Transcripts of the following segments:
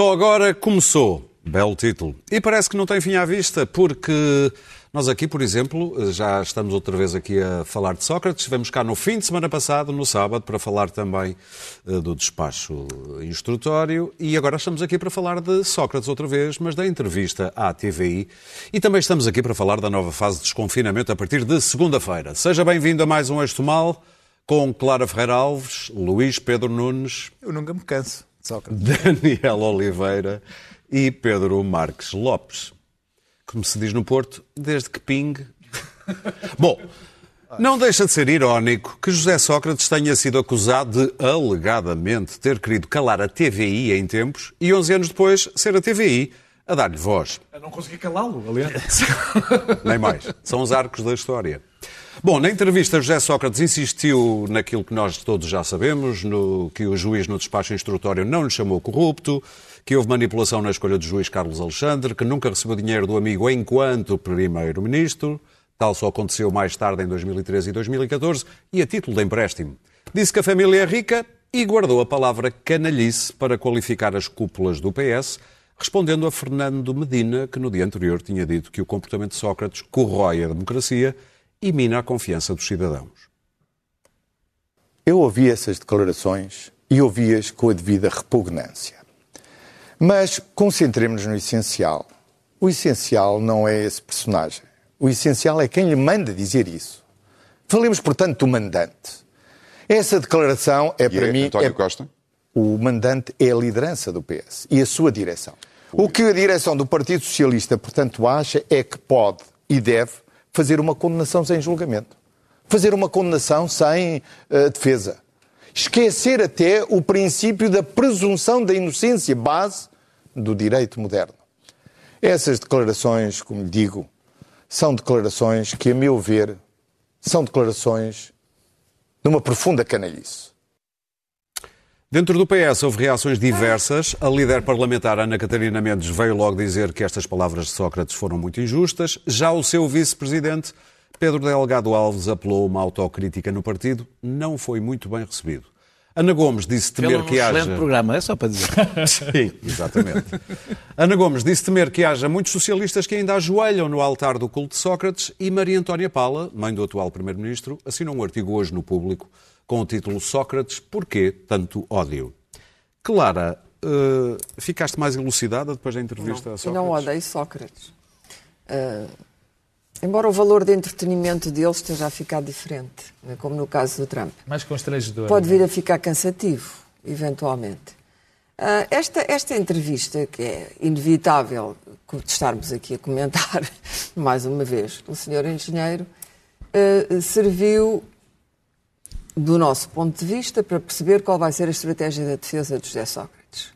Só agora começou. Belo título. E parece que não tem fim à vista, porque nós aqui, por exemplo, já estamos outra vez aqui a falar de Sócrates. Estivemos cá no fim de semana passado, no sábado, para falar também uh, do despacho instrutório. E agora estamos aqui para falar de Sócrates outra vez, mas da entrevista à TVI. E também estamos aqui para falar da nova fase de desconfinamento a partir de segunda-feira. Seja bem-vindo a mais um Eixo Mal com Clara Ferreira Alves, Luís Pedro Nunes. Eu nunca me canso. Sócrates. Daniel Oliveira e Pedro Marques Lopes. Como se diz no Porto, desde que pingue. Bom, não deixa de ser irónico que José Sócrates tenha sido acusado de, alegadamente, ter querido calar a TVI em tempos e 11 anos depois ser a TVI a dar-lhe voz. Eu não consegui calá-lo, aliás. Nem mais. São os arcos da história. Bom, na entrevista, José Sócrates insistiu naquilo que nós todos já sabemos, no, que o juiz no despacho instrutório não lhe chamou corrupto, que houve manipulação na escolha do juiz Carlos Alexandre, que nunca recebeu dinheiro do amigo enquanto primeiro-ministro, tal só aconteceu mais tarde em 2013 e 2014, e a título de empréstimo. Disse que a família é rica e guardou a palavra canalhice para qualificar as cúpulas do PS, respondendo a Fernando Medina, que no dia anterior tinha dito que o comportamento de Sócrates corrói a democracia e mina a confiança dos cidadãos. Eu ouvi essas declarações e ouvi-as com a devida repugnância. Mas concentremos-nos no essencial. O essencial não é esse personagem. O essencial é quem lhe manda dizer isso. Falemos, portanto, do mandante. Essa declaração é e para é mim. António é... Costa? O mandante é a liderança do PS e a sua direção. O que a direção do Partido Socialista, portanto, acha é que pode e deve fazer uma condenação sem julgamento. Fazer uma condenação sem uh, defesa. Esquecer até o princípio da presunção da inocência, base do direito moderno. Essas declarações, como digo, são declarações que, a meu ver, são declarações de uma profunda canalice. Dentro do PS houve reações diversas. A líder parlamentar Ana Catarina Mendes veio logo dizer que estas palavras de Sócrates foram muito injustas. Já o seu vice-presidente, Pedro Delgado Alves, apelou uma autocrítica no partido. Não foi muito bem recebido. Ana Gomes disse temer Pelo que haja. excelente programa, é só para dizer. Sim, exatamente. Ana Gomes disse temer que haja muitos socialistas que ainda ajoelham no altar do culto de Sócrates e Maria Antónia Pala, mãe do atual Primeiro-Ministro, assinou um artigo hoje no público com o título Sócrates, porquê tanto ódio? Clara, uh, ficaste mais elucidada depois da entrevista não, a Sócrates? Não odeio Sócrates. Uh, embora o valor de entretenimento deles esteja a ficar diferente, né, como no caso do Trump. Mais constrangedor. Pode vir a ficar cansativo, eventualmente. Uh, esta, esta entrevista, que é inevitável estarmos aqui a comentar, mais uma vez, o senhor engenheiro, uh, serviu do nosso ponto de vista, para perceber qual vai ser a estratégia da defesa de José Sócrates.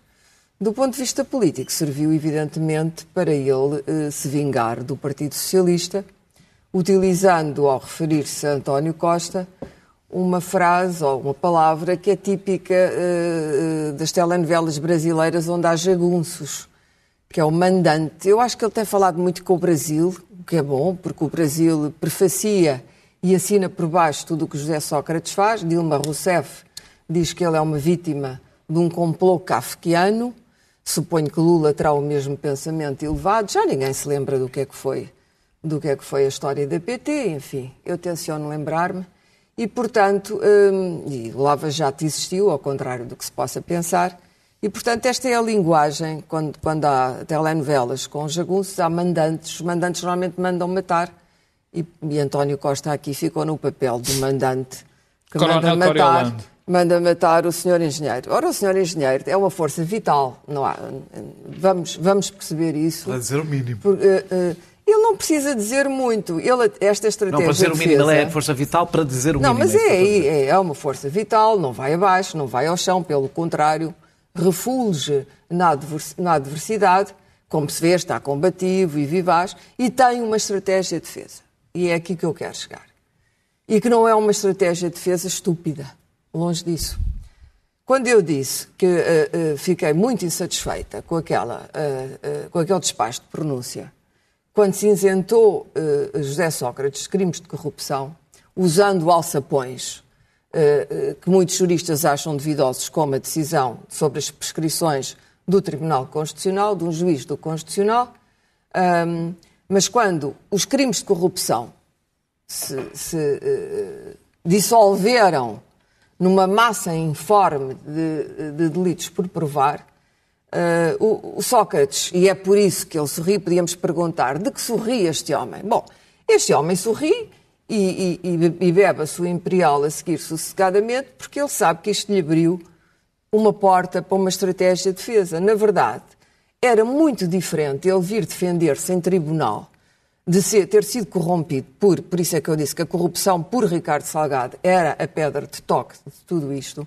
Do ponto de vista político, serviu evidentemente para ele eh, se vingar do Partido Socialista, utilizando, ao referir-se a António Costa, uma frase ou uma palavra que é típica eh, das telenovelas brasileiras onde há jagunços, que é o mandante. Eu acho que ele tem falado muito com o Brasil, o que é bom, porque o Brasil prefacia e assina por baixo tudo o que José Sócrates faz. Dilma Rousseff diz que ele é uma vítima de um complô kafkiano. Suponho que Lula terá o mesmo pensamento elevado. Já ninguém se lembra do que é que foi, do que é que foi a história da PT. Enfim, eu tenciono lembrar-me. E, portanto, hum, e Lava Jato existiu, ao contrário do que se possa pensar. E, portanto, esta é a linguagem, quando, quando há telenovelas com jagunços, há mandantes. Os mandantes normalmente mandam matar e, e, António Costa aqui ficou no papel do mandante que Coronel manda matar, manda matar o senhor engenheiro. Ora, o senhor engenheiro é uma força vital, não há, vamos, vamos perceber isso. Para dizer o mínimo. Por, uh, uh, ele não precisa dizer muito. Ele, esta estratégia Não, para dizer o mínimo, ele é força vital para dizer o não, mínimo. mas que eu é, é, é uma força vital, não vai abaixo, não vai ao chão, pelo contrário, refulge na, advers- na adversidade, como se vê, está combativo e vivaz, e tem uma estratégia de defesa. E é aqui que eu quero chegar. E que não é uma estratégia de defesa estúpida, longe disso. Quando eu disse que eh, eh, fiquei muito insatisfeita com, aquela, eh, com aquele despacho de pronúncia, quando se isentou José Sócrates de crimes de corrupção, usando alçapões que muitos juristas acham duvidosos, como a decisão sobre as prescrições do Tribunal Constitucional, de um juiz do Constitucional, ahm, mas quando os crimes de corrupção se, se, eh, dissolveram numa massa informe de, de delitos por provar, eh, o, o Sócrates, e é por isso que ele sorri, podíamos perguntar, de que sorri este homem? Bom, este homem sorri e, e, e bebe a sua imperial a seguir sossegadamente porque ele sabe que isto lhe abriu uma porta para uma estratégia de defesa. Na verdade, era muito diferente ele vir defender-se em tribunal de ser, ter sido corrompido por, por isso é que eu disse que a corrupção por Ricardo Salgado era a pedra de toque de tudo isto,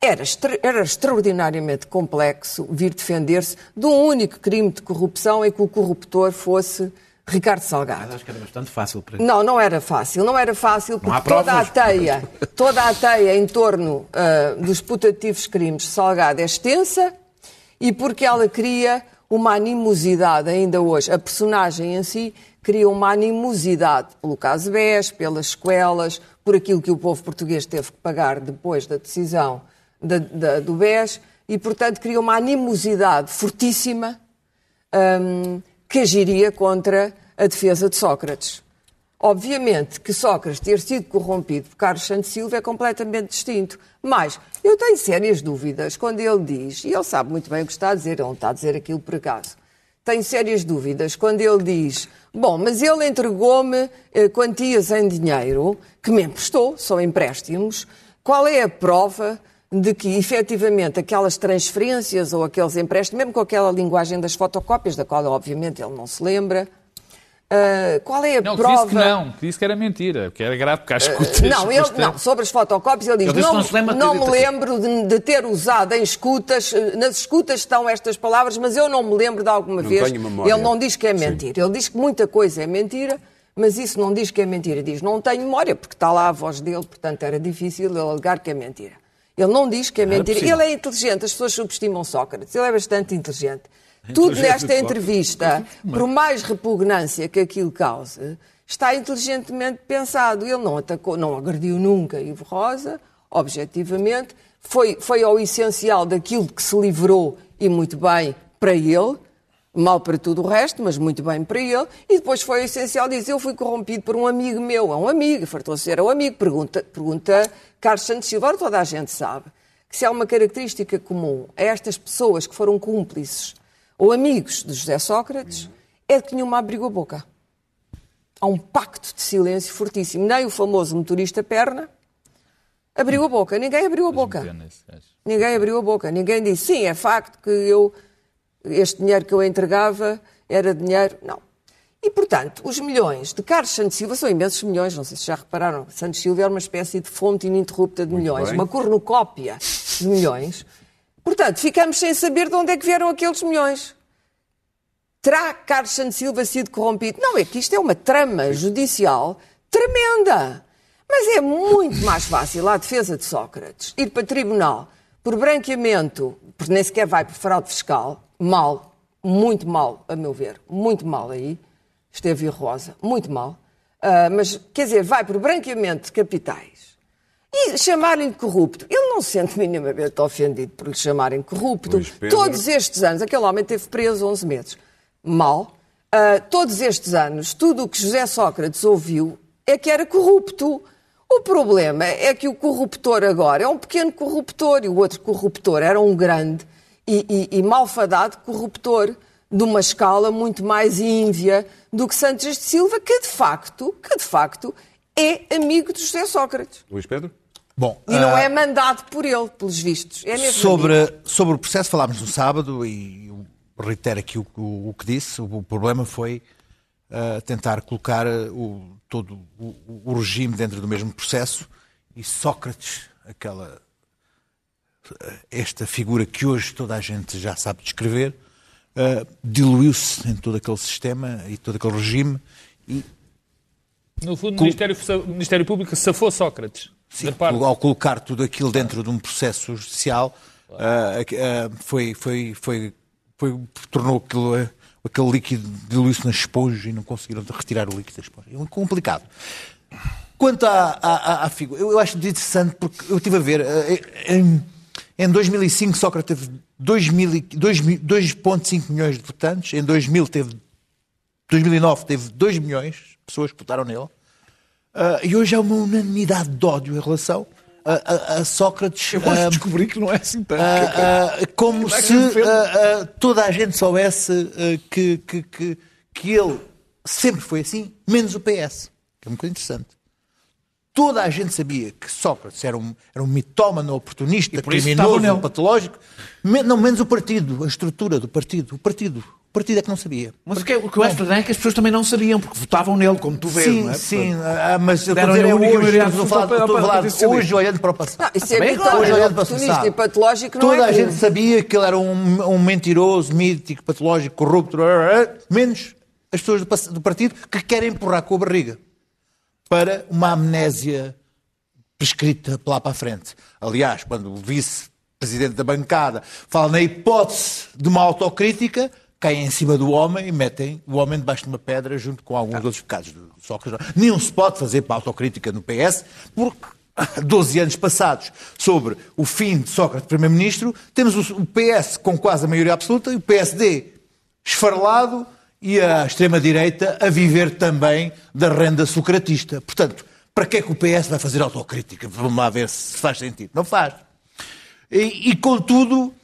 era, extra, era extraordinariamente complexo vir defender-se de um único crime de corrupção em que o corruptor fosse Ricardo Salgado. Mas acho que era bastante fácil para Não, não era fácil. Não era fácil porque toda a teia, toda a teia em torno ah, dos putativos crimes de Salgado é extensa e porque ela cria uma animosidade ainda hoje. A personagem em si cria uma animosidade pelo caso BES, pelas sequelas, por aquilo que o povo português teve que pagar depois da decisão do BES e, portanto, cria uma animosidade fortíssima hum, que agiria contra a defesa de Sócrates. Obviamente que Sócrates ter sido corrompido por Carlos Santos Silva é completamente distinto. Mas eu tenho sérias dúvidas quando ele diz, e ele sabe muito bem o que está a dizer, ele não está a dizer aquilo por acaso. Tenho sérias dúvidas quando ele diz: Bom, mas ele entregou-me eh, quantias em dinheiro que me emprestou, são empréstimos. Qual é a prova de que efetivamente aquelas transferências ou aqueles empréstimos, mesmo com aquela linguagem das fotocópias, da qual obviamente ele não se lembra, ah, qual é a Não, que prova? disse que não, que disse que era mentira, que era grave, porque há escutas. Não, ele, bastante. não, sobre as fotocópias ele diz, Ele disse não, que não não me lembro de, de ter usado em escutas, eh, nas escutas estão estas palavras, mas eu não me lembro de alguma Não vez. tenho memória. Ele não diz que é mentira, ele diz que muita coisa é mentira, mas isso não diz que é mentira, diz não tenho memória, porque está lá a voz dele, portanto era difícil ele alegar que é mentira. Ele não diz que é mentira. Ele é inteligente, as pessoas subestimam Sócrates, ele é bastante inteligente. Tudo inteligente nesta entrevista, por mais repugnância que aquilo cause, está inteligentemente pensado. Ele não atacou, não agrediu nunca Ivo Rosa, objetivamente. Foi, foi ao essencial daquilo que se livrou e muito bem para ele, mal para tudo o resto, mas muito bem para ele. E depois foi ao essencial dizer: Eu fui corrompido por um amigo meu. É um amigo, fartou-se ser um amigo. Pergunta, pergunta Carlos Santos Silva, toda a gente sabe que se há uma característica comum a estas pessoas que foram cúmplices ou amigos de José Sócrates, é que nenhuma abriu a boca. Há um pacto de silêncio fortíssimo. Nem o famoso motorista perna abriu a boca. Ninguém abriu a boca. Ninguém abriu a boca. Ninguém disse, sim, é facto que eu, este dinheiro que eu entregava era dinheiro. Não. E, portanto, os milhões de Carlos Santos Silva são imensos milhões, não sei se já repararam. Santos Silva era uma espécie de fonte ininterrupta de milhões, bem. uma cornucópia de milhões. Portanto, ficamos sem saber de onde é que vieram aqueles milhões. Terá Carlos Santos Silva sido corrompido? Não, é que isto é uma trama judicial tremenda. Mas é muito mais fácil à defesa de Sócrates ir para tribunal por branqueamento, porque nem sequer vai por fraude fiscal, mal, muito mal, a meu ver, muito mal aí, esteve Rosa, muito mal, Ah, mas quer dizer, vai por branqueamento de capitais e chamarem-lhe corrupto. Ele não se sente minimamente ofendido por lhe chamarem corrupto. Pedro. Todos estes anos, aquele homem teve preso 11 meses. Mal. Ah, todos estes anos, tudo o que José Sócrates ouviu é que era corrupto. O problema é que o corruptor agora é um pequeno corruptor e o outro corruptor era um grande e, e- e malfadado corruptor de uma escala muito mais ínvia do que Santos de Silva, que de facto, que de facto é amigo de José Sócrates. Luís Pedro? Bom, E não ah, é mandado por ele, pelos vistos. É amigo. sobre, sobre o processo falámos no sábado e eu reitero aqui o, o- o que disse. O problema foi ah, tentar colocar ah, o, todo o, o regime dentro do mesmo processo e Sócrates, aquela esta figura que hoje toda a gente já sabe descrever, ah, diluiu-se em todo aquele sistema e todo aquele regime e No fundo, o Ministério, o Ministério Público safou Sócrates. Sim, ao colocar tudo aquilo dentro de um processo judicial, ah, ah, foi, foi, foi, foi, tornou aquilo, ah, aquele líquido diluiu-se na esponja e não conseguiram retirar o líquido da esponja. É complicado. Quanto à, à, à- figura, eu, eu acho interessante porque eu estive a ver, ah, em, em 2005 Sócrates teve, 2 mil e- 2 mi- 2,5 milhões de votantes. Em 2000 teve, 2009 teve 2 milhões de pessoas que votaram nele. Ah, e hoje há uma unanimidade de ódio em relação a, a- a Sócrates. Eu ah, de descobrir que não é assim tanto. ah, como se toda a gente soubesse que, que, que, que ele sempre foi assim, menos o PS. Que é uma coisa interessante. Toda a gente sabia que Sócrates era um, era um mitómano, oportunista, criminoso, patológico. Men- não, menos o partido, a estrutura do partido. O partido. Partido é que não sabia. Mas o que, é- o que eu acho estranho é que as pessoas também não sabiam, porque votavam nele, como tu vês, Sim, não é? sim, ah, mas eu estou a Deram-lhe dizer é hoje, estou a falar, estou a falar hoje olhando para o passado. Não, isso é mitómano, Hoje olhando para o passado. e patológico, não Toda é a gente sabia que ele era um, um mentiroso, mítico, patológico, corrupto, menos as pessoas do, do partido que querem empurrar com a barriga para uma amnésia prescrita lá para a frente. Aliás, quando o vice-presidente da bancada fala na hipótese de uma autocrítica, caem em cima do homem e metem o homem debaixo de uma pedra junto com alguns outros pecados do Sócrates. Nenhum se pode fazer para autocrítica no PS, porque 12 anos passados sobre o fim de Sócrates primeiro-ministro, temos o PS com quase a maioria absoluta e o PSD esfarelado e a extrema-direita a viver também da renda socratista. Portanto, para que é que o PS vai fazer autocrítica? Vamos lá ver se faz sentido. Não faz. E, e, contudo,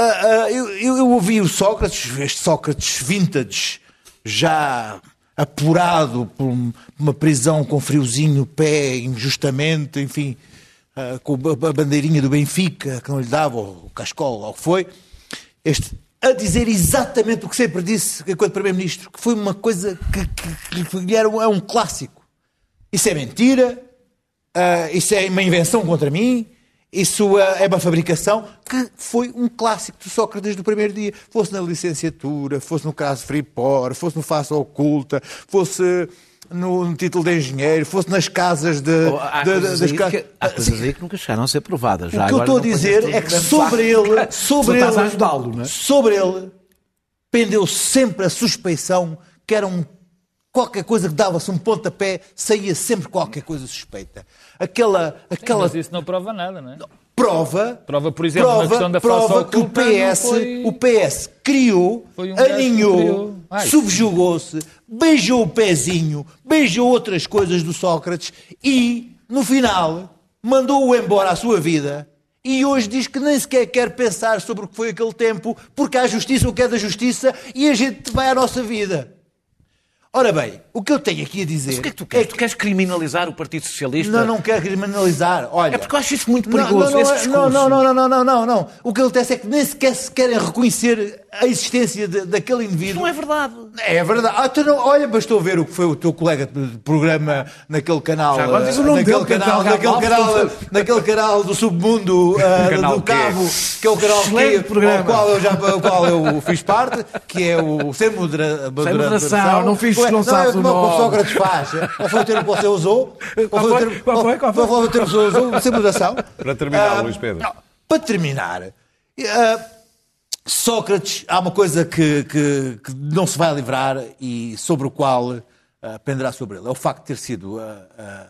ah, eu, eu- ouvi o Sócrates, este Sócrates vintage, já apurado por um- uma prisão com friozinho no pé, injustamente, enfim, ah, com a bandeirinha do Benfica, que não lhe dava, o Cascol, ou o que foi, este, a dizer exatamente o que sempre disse enquanto Primeiro-Ministro, que foi uma coisa que, que- que lhe era um, é um clássico. Isso é mentira, ah, isso é uma invenção contra mim, isso ah, é uma fabricação, que foi um clássico do Sócrates do primeiro dia. Fosse na licenciatura, fosse no caso Freeport, fosse no Faça Oculta, fosse no, no título de engenheiro, fosse nas casas de. Oh, Há de- de- coisas, das aí ca- que, há coisas aí que nunca chegaram a ser provadas. Já o que eu estou a dizer é que sobre ele, sobre ele, ajudá-lo, é? sobre ele, pendeu sempre a suspeição que era um qualquer coisa que dava-se um pontapé, saía sempre qualquer coisa suspeita. Aquela, aquela Mas isso não prova nada, não é? prova, Prova, por exemplo, na prova, questão da prova que o PS, foi- o PS criou, Foi um aninhou, subjugou-se, beijou o pezinho, beijou outras coisas do Sócrates e, no final, mandou-o embora à sua vida. E hoje diz que nem sequer quer pensar sobre o que foi aquele tempo, porque há justiça o que é da justiça e a gente vai à nossa vida. Ora bem, o que eu tenho aqui a dizer. Mas o que é que tu queres? Tu queres criminalizar o Partido Socialista? Não, não quero criminalizar. Olha, É porque eu acho isso muito perigoso, Não, não, esse é- discurso. não, não, não, não, não, não, não. O que acontece é que nem sequer se querem reconhecer a existência de- daquele indivíduo. Não é verdade. É verdade. Ah, tu não, olha, bastou ver o que foi o teu colega de programa naquele canal. Já agora diz o nome naquele dele, que é canal, naquele Alves, canal, não naquele canal do submundo eh, canal do? Cabo, que é o canal que, programa. ao qual eu já ao qual eu fiz parte, que é o sem, modera, moderação, não fiz- Ué, não sabes é o como o. Sócrates faz. Qual foi o termo que você usou? Qual o foi? termo- Qual foi? Qual foi? Qual foi o termo que você usou? Sem moderação? Para terminar, Ah, Luís Pedro. não, para terminar, ah, Sócrates, há uma coisa que, que- que não se vai livrar e sobre o qual ah, penderá sobre ele. É o facto de ter sido ah, ah,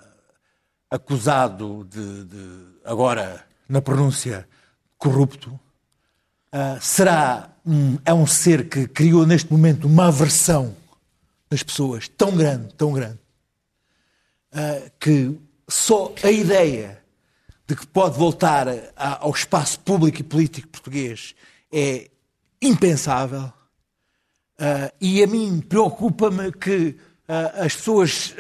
acusado de, de, agora, na pronúncia, corrupto. Ah, será um, é um ser que criou neste momento uma aversão das pessoas tão grande, tão grande, ah, que só a ideia de que pode voltar a- ao espaço público e político português é impensável. Ah, e a mim preocupa-me que ah, as pessoas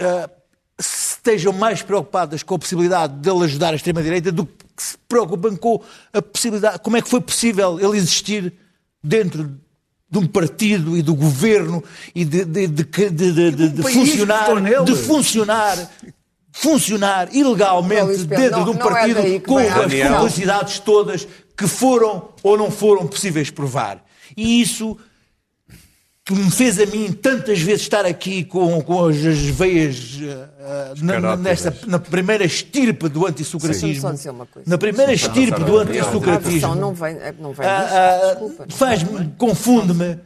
estejam mais preocupadas com a possibilidade dele ajudar a extrema-direita do que se preocupam com a possibilidade, como é que foi possível ele existir dentro de um partido e do governo e de, de, de, de, funcionar, de funcionar, funcionar ilegalmente Pedro, dentro de um é partido com as publicidades todas que foram ou não foram possíveis provar. E isso que me fez a mim tantas vezes estar aqui com, com as, as veias ah, na, nesta, na primeira estirpe do antissocratismo. só dizer uma coisa. Na primeira estirpe do antissocratismo. não vem, é- não vem desculpa. Faz-me, confunde-me.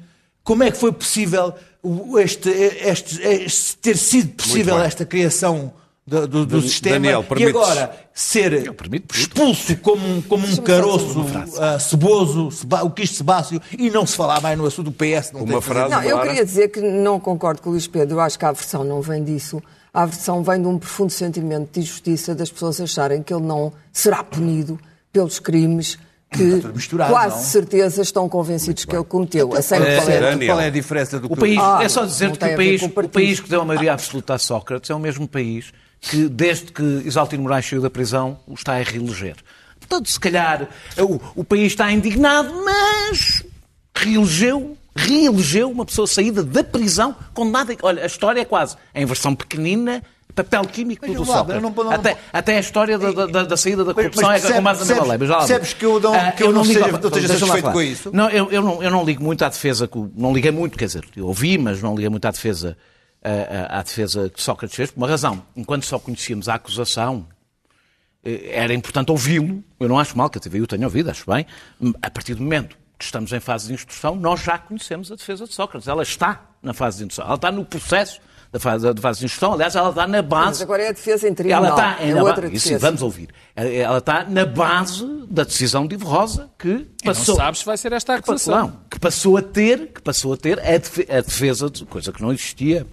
Como é que foi possível o- este, este- este- ter sido possível esta criação do, do- do sistema Daniel, e agora ser expulso como um, como um caroço dizer ah, ceboso, seba- o quis sebáceo, e não se falar mais no assunto do PS. Não Uma frase- Não, eu queria dizer que não concordo com o Luís Pedro. Eu acho que a aversão não vem disso. A aversão vem de um profundo sentimento de injustiça das pessoas acharem que ele não será punido pelos crimes que quase não? certeza estão convencidos que ele cometeu. A 100%. Qual é, Daniel. qual é a diferença do O que país, Ah, é só não dizer-te que o país, o o país que deu a maioria absoluta a Sócrates é o mesmo país que, desde que Isaltino Moraes saiu da prisão, o está a reeleger. Portanto, se calhar, o, o país está indignado, mas reelegeu, reelegeu uma pessoa saída da prisão condenada. Olha, a história é quase em versão pequenina, papel químico Mas, do Sócrates. eu não- não- até, até a história da, da- da saída da Mas- corrupção mas é com na percebes- mesma lei. mas já percebes que eu não- Ah, que eu não ligo- seja- não esteja deixa-me lá satisfeito com isso? Não, eu, eu não, eu não ligo muito à defesa, não liguei muito, quer dizer, eu ouvi, mas não liguei muito à defesa, à, à- à defesa que Sócrates fez, por uma razão. Enquanto só conhecíamos a acusação, eh, era importante ouvi-lo. Eu não acho mal, que a TVI o tenha ouvido, acho bem. A partir do momento que estamos em fase de instrução, nós já conhecemos a defesa de Sócrates. Ela está na fase de instrução. Ela está no processo da fase, da fase de instrução. Aliás, ela está na base. Mas agora é a defesa em tribunal. Ela está é na outra ba- Isso, defesa. vamos ouvir. Ela está na base da decisão de Ivo Rosa que Não passou. sabes se vai ser esta a que acusação. não, que passou a ter, que passou a ter a defe- a defesa, de coisa que não existia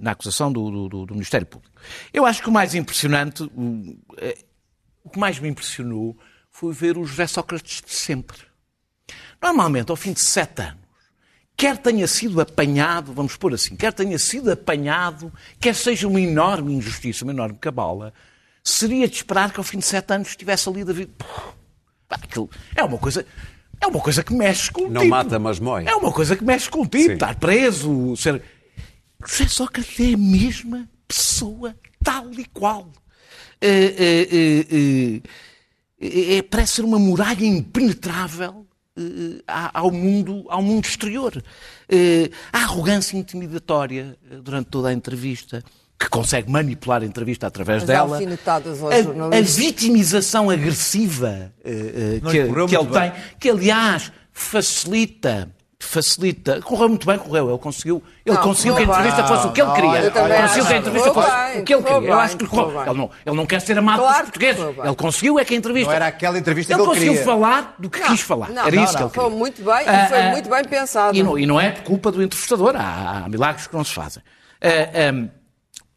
na acusação do, do- do- Ministério Público. Eu acho que o mais impressionante, o, eh, que mais me impressionou foi ver o José Sócrates de sempre. Normalmente, ao fim de sete anos, quer tenha sido apanhado, vamos pôr assim, quer tenha sido apanhado, quer seja uma enorme injustiça, uma enorme cabala, seria de esperar que ao fim de sete anos estivesse ali. Pá, aquilo é uma coisa. É uma coisa que mexe com o Não tipo. mata, mas mói. É uma coisa que mexe com o tipo. Sim. Estar preso, ser. José Sócrates é a mesma pessoa, tal e qual. É, é, é, é, é, parece ser uma muralha impenetrável ao, mundo, ao mundo exterior. A arrogância intimidatória durante toda a entrevista, que consegue manipular a entrevista através As dela. alfinetadas aos A, a vitimização agressiva que, que ele bem. tem, que aliás facilita. Facilita. Correu muito bem, correu. Ele conseguiu, ele Não, conseguiu que a entrevista bem. fosse o que ele Não, queria. eu conseguiu que a entrevista Correu fosse bem, o que ele queria. Eu bem, acho que correu ele não, ele não quer ser amado Claro pelos portugueses. Ele conseguiu é que a entrevista. Não era aquela entrevista ele que ele conseguiu queria. falar do que Não, quis falar. não, era não, isso que não. ele queria. Foi muito bem e Ah, foi ah, muito bem pensado. E não, e não é por culpa do entrevistador. Há, há milagres que não se fazem. Ah, ah,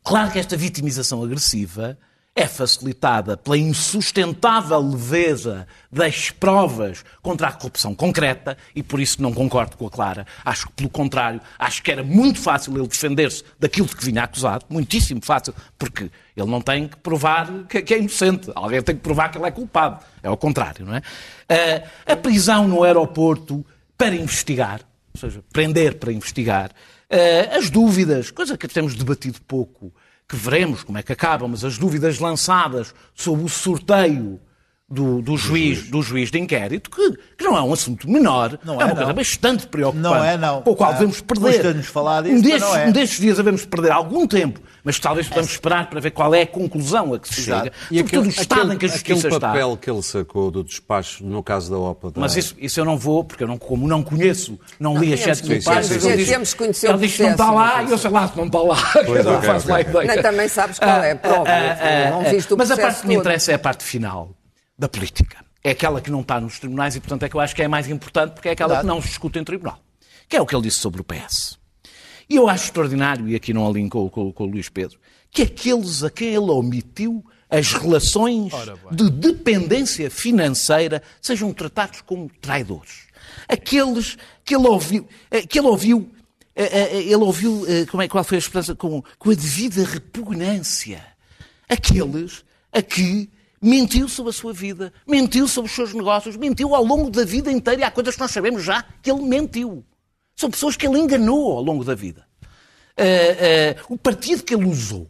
claro que esta vitimização agressiva é facilitada pela insustentável leveza das provas contra a corrupção concreta e por isso não concordo com a Clara. Acho que, pelo contrário, acho que era muito fácil ele defender-se daquilo de que vinha acusado, muitíssimo fácil, porque ele não tem que provar que, é inocente. Alguém tem que provar que ele é culpado. É ao contrário, não é? Ah, a prisão no aeroporto para investigar, ou seja, prender para investigar, ah, as dúvidas, coisa que temos debatido pouco, que veremos como é que acabam, mas as dúvidas lançadas sobre o sorteio do, do juiz, do juiz de inquérito, que, que não é um assunto menor, Não é, é, uma coisa não. bastante preocupante, Não é, não. com o qual Ah, devemos perder. falar disso, um, destes, não é. um destes dias devemos perder algum tempo, mas talvez podemos esperar para ver qual é a conclusão a que se Exato. chega, E sobretudo o estado aquele, em que a justiça aquele está. papel que ele sacou do despacho no caso da OPA. da- Mas isso, isso eu não vou, porque eu não, como não conheço, não, li as sete mil páginas. ele diz- que Ele diz não está lá não e eu sei lá se não está lá. Pois, eu não ok, faço lá ok. ideia. Nem também sabes qual é a prova. não viste o Mas a parte que me interessa é a parte final da política. É aquela que não está nos tribunais e, portanto, é que eu acho que é mais importante porque é aquela que não se discute em tribunal. Que é o que ele disse sobre o PS. E eu acho extraordinário, e aqui não alinho com, com- o Luís Pedro, que aqueles a quem ele omitiu as relações de dependência financeira sejam tratados como traidores. Aqueles que ele ouviu, eh, que ele ouviu, eh, eh, ele ouviu, como é, qual foi a expressão, com, com a devida repugnância. Aqueles a que mentiu sobre a sua vida, mentiu sobre os seus negócios, mentiu ao longo da vida inteira, e há coisas que nós sabemos já que ele mentiu. São pessoas que ele enganou ao longo da vida. Ah, ah, o partido que ele usou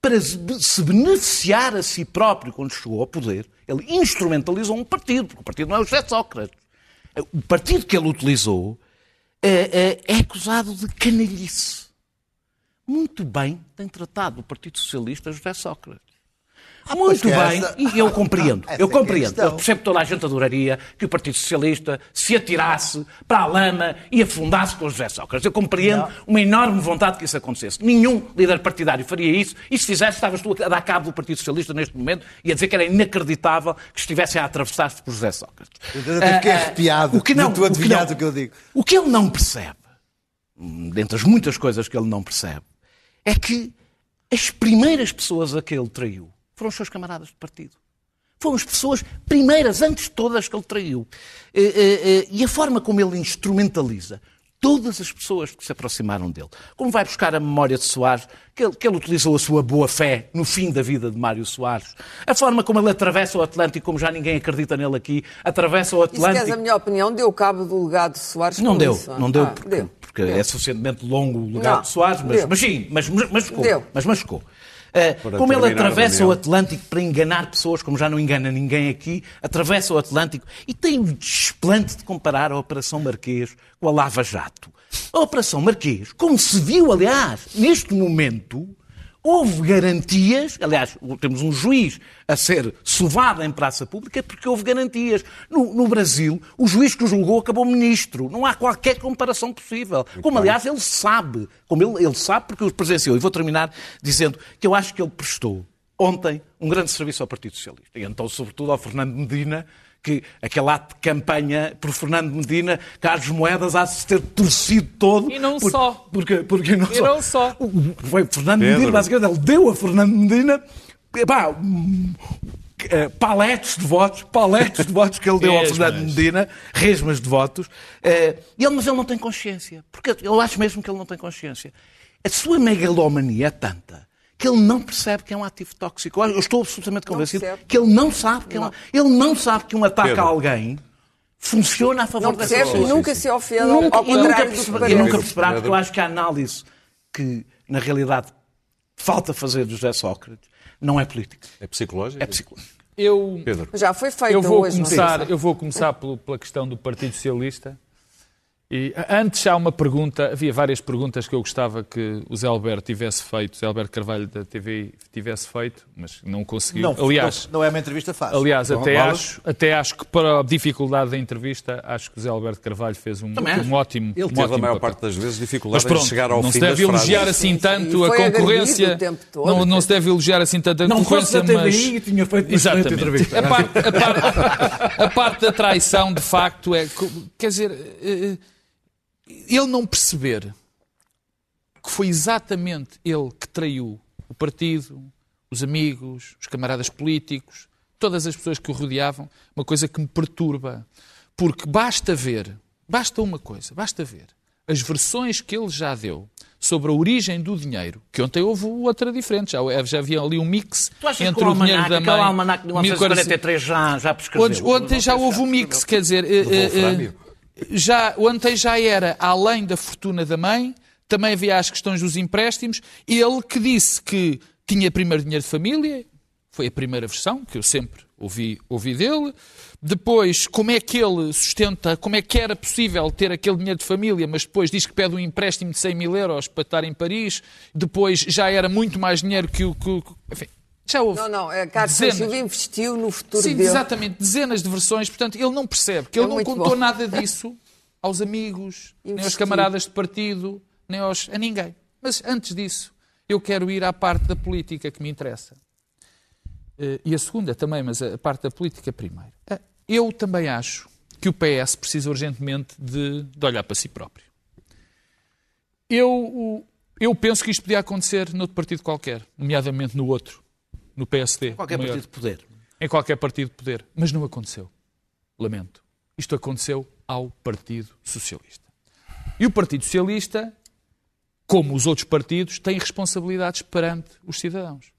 para se beneficiar a si próprio quando chegou ao poder, ele instrumentalizou um partido, porque o partido não é o José Sócrates. Ah, O partido que ele utilizou ah, é acusado de canalhice. Muito bem tem tratado o Partido Socialista José Sócrates. Muito bem, essa- e eu compreendo. Eu é é compreendo. questão. Eu percebo que toda a gente adoraria que o Partido Socialista se atirasse para a lama e afundasse com o José Sócrates. Eu compreendo uma enorme vontade que isso acontecesse. Nenhum líder partidário faria isso e se fizesse, estavas tu a dar cabo do Partido Socialista neste momento e a dizer que era inacreditável que estivessem a atravessar-se por José Sócrates. Eu fiquei Ah, ah, arrepiado o que não, tu o que não- o que eu digo. O que ele não percebe, hum, dentre as muitas coisas que ele não percebe, é que as primeiras pessoas a que ele traiu foram os seus camaradas de partido. Foram as pessoas primeiras, antes de todas, que ele traiu. Eh, eh, eh, E a forma como ele instrumentaliza todas as pessoas que se aproximaram dele. Como vai buscar a memória de Soares, que ele, que ele utilizou a sua boa fé no fim da vida de Mário Soares. A forma como ele atravessa o Atlântico, como já ninguém acredita nele aqui, atravessa o E se queres a Atlântico. minha opinião, deu cabo do legado de Soares Não deu, isso. não deu, Ah, porque, deu. porque Deu. é suficientemente longo o legado Não, de Soares, mas, mas sim, mas, mas. Deu. Mas machucou. Para como ele atravessa o Atlântico para enganar pessoas, como já não engana ninguém aqui, atravessa o Atlântico e tem o desplante de comparar a Operação Marquês com a Lava Jato. A Operação Marquês, como se viu, aliás, neste momento, houve garantias, aliás, temos um juiz a ser sovado em praça pública porque houve garantias. No, no Brasil, o juiz que o julgou acabou ministro. Não há qualquer comparação possível. Como, aliás, ele sabe. Como ele, ele sabe porque o presenciou. E vou terminar dizendo que eu acho que ele prestou ontem um grande serviço ao Partido Socialista. E então, sobretudo, ao Fernando Medina, que aquele ato de campanha por Fernando Medina, Carlos Moedas há de se ter torcido todo. E não por- só. Porque, porque não E só. não só. Foi Fernando Pedro. Medina, basicamente, ele deu a Fernando Medina hum, eh, paletes de votos, paletes de votos que ele deu ao Resmas. Fernando Medina, resmas de votos, eh, e ele, mas ele não tem consciência, porque eu acho mesmo que ele não tem consciência. A sua megalomania é tanta que ele não percebe que é um ativo tóxico. Eu estou absolutamente convencido que ele não sabe que é um, ele não sabe que um ataque Pedro. a alguém funciona a favor Não dessa percebe e pessoa. nunca se ofende, Nunca, ao e nunca, contrário que perceberá, e nunca perceberá, porque eu acho que a análise que, na realidade, falta fazer do José Sócrates não é política, É psicológico? é psicológica. Eu, Pedro. Já foi feito eu vou hoje. não começar, eu vou começar pelo- pela questão do Partido Socialista. E a- antes há uma pergunta, havia várias perguntas que eu gostava que o Zé Alberto tivesse feito, o Zé Alberto Carvalho da TV tivesse feito, mas não conseguiu. Não, aliás, não, não é uma entrevista fácil. aliás Então, até, bolas. acho, até acho que para a dificuldade da entrevista, acho que o Zé Alberto Carvalho fez um, Também um ótimo Ele um teve a ótimo maior papel. parte das vezes Mas dificuldade pronto, em chegar ao não fim se deve das frases. elogiar assim tanto a concorrência. todo. Não, não se deve elogiar assim tanto a Não fosse concorrência, da mas... TVI, tinha feito Exatamente. entrevista. A parte, a, parte, a parte da traição, de facto, é. Quer dizer, eh, ele não perceber que foi exatamente ele que traiu o partido, os amigos, os camaradas políticos, todas as pessoas que o rodeavam, uma coisa que me perturba. Porque basta ver, basta uma coisa, basta ver as versões que ele já deu sobre a origem do dinheiro, que ontem houve outra diferente, já, já havia ali um mix Tu achas que entre o o dinheiro da mãe... almanac de 1943 já, já prescreveu? Ontem, ontem já houve um mix, quer dizer, eh, eh, Wolframio. Já, ontem já era além da fortuna da mãe, também havia as questões dos empréstimos. Ele que disse que tinha primeiro dinheiro de família, foi a primeira versão que eu sempre ouvi, ouvi dele. Depois, como é que ele sustenta, como é que era possível ter aquele dinheiro de família, mas depois diz que pede um empréstimo de 100 mil euros para estar em Paris. Depois já era muito mais dinheiro que o. Que, o- enfim, já houve. Não, não, a Carlos dezenas. Silva investiu no futuro Sim, dele. exatamente, dezenas de versões. Portanto, ele não percebe que É ele não contou bom. nada disso aos amigos, nem aos Investiu. camaradas de partido, nem aos, a ninguém. Mas antes disso, eu quero ir à parte da política que me interessa. Eh, E a segunda também, mas a parte da política primeiro. Eh, Eu também acho que o PS precisa urgentemente de, de olhar para si próprio. Eu, eu penso que isto podia acontecer noutro partido qualquer, nomeadamente no outro, no PSD. Qualquer o maior partido de poder. em qualquer partido de poder. Mas não aconteceu. Lamento. Isto aconteceu ao Partido Socialista. E o Partido Socialista, como os outros partidos, tem responsabilidades perante os cidadãos.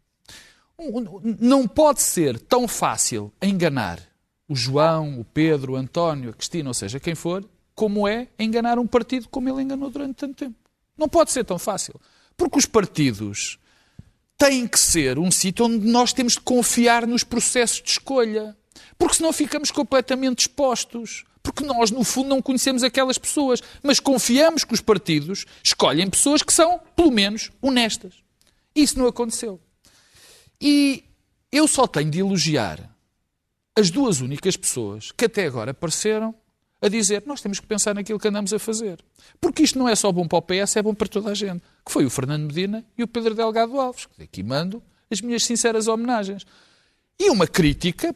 Não pode ser tão fácil enganar o João, o Pedro, o António, a Cristina, ou seja, quem for, como é enganar um partido como ele enganou durante tanto tempo. Não pode ser tão fácil. Porque os partidos têm que ser um sítio onde nós temos de confiar nos processos de escolha. Porque senão ficamos completamente expostos. Porque nós, no fundo, não conhecemos aquelas pessoas. Mas confiamos que os partidos escolhem pessoas que são, pelo menos, honestas. Isso não aconteceu. E eu só tenho de elogiar as duas únicas pessoas que até agora apareceram a dizer nós temos que pensar naquilo que andamos a fazer. Porque isto não é só bom para o PS, é bom para toda a gente. Que foi o Fernando Medina e o Pedro Delgado Alves. Que aqui mando as minhas sinceras homenagens. E uma crítica,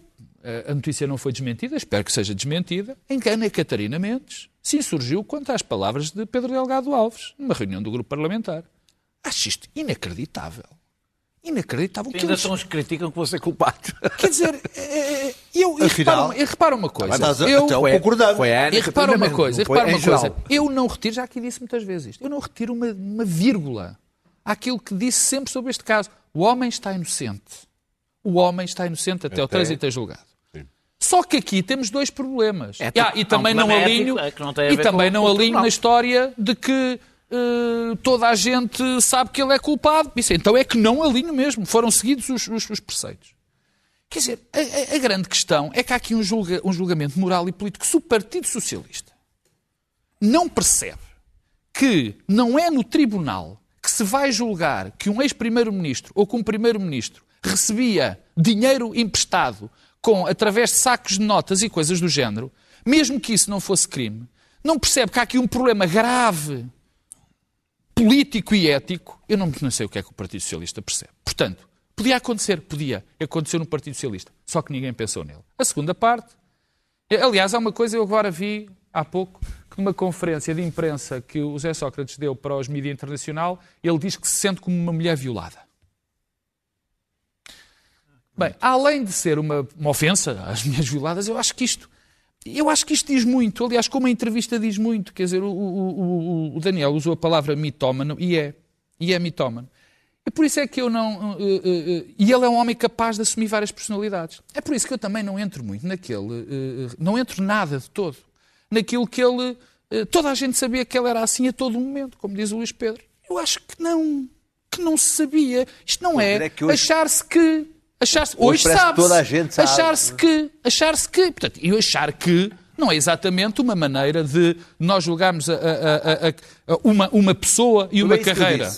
a notícia não foi desmentida, espero que seja desmentida, em que Ana Catarina Mendes se insurgiu quanto às palavras de Pedro Delgado Alves, numa reunião do grupo parlamentar. Acho isto inacreditável. Inacreditável. Ainda são os que criticam que vou ser culpado. Quer dizer, é, eu, eu, Afinal- repara, eu repara uma coisa. Estás a- eu, então Foi- concordamos. foi a Ana e repara uma coisa, e não repara foi uma coisa. Eu não retiro, já aqui disse muitas vezes isto, eu não retiro uma, uma vírgula àquilo que disse sempre sobre este caso. O homem está inocente. O homem está inocente até, o Até- trânsito é julgado. Só que aqui temos dois problemas. É, Ah, e há também não alinho, é não e também não o alinho na história de que eh, toda a gente sabe que ele é culpado. Isso, então é que não alinho mesmo. Foram seguidos os, os, os preceitos. Quer dizer, a, a- a grande questão é que há aqui um, julga- um julgamento moral e político. Se o Partido Socialista não percebe que não é no tribunal que se vai julgar que um ex-primeiro-ministro ou que um primeiro-ministro recebia dinheiro emprestado com, através de sacos de notas e coisas do género, mesmo que isso não fosse crime, não percebe que há aqui um problema grave político e ético, eu não, não sei o que é que o Partido Socialista percebe. Portanto, podia acontecer, podia. Aconteceu no Partido Socialista, só que ninguém pensou nele. A segunda parte, eh, aliás, há uma coisa eu agora vi há pouco, que numa conferência de imprensa que o José Sócrates deu para os mídia internacional, ele diz que se sente como uma mulher violada. Bem, além de ser uma, uma ofensa às mulheres violadas, eu acho que isto eu acho que isto diz muito. Aliás, como a entrevista diz muito, quer dizer, o, o- o- Daniel usou a palavra mitómano e é. E é mitómano. E por isso é que eu não. eh, eh, eh, e ele é um homem capaz de assumir várias personalidades. É por isso que eu também não entro muito naquele. não entro nada de todo. Naquilo que ele. toda a gente sabia que ele era assim a todo momento, como diz o Luís Pedro. Eu acho que não. Que não se sabia. Isto não é, é hoje- achar-se que. Achar-se, hoje que sabe sabe. Achar-se que, achar-se que, portanto, e achar que não é exatamente uma maneira de nós julgarmos a- a- a- uma, uma pessoa e uma é carreira.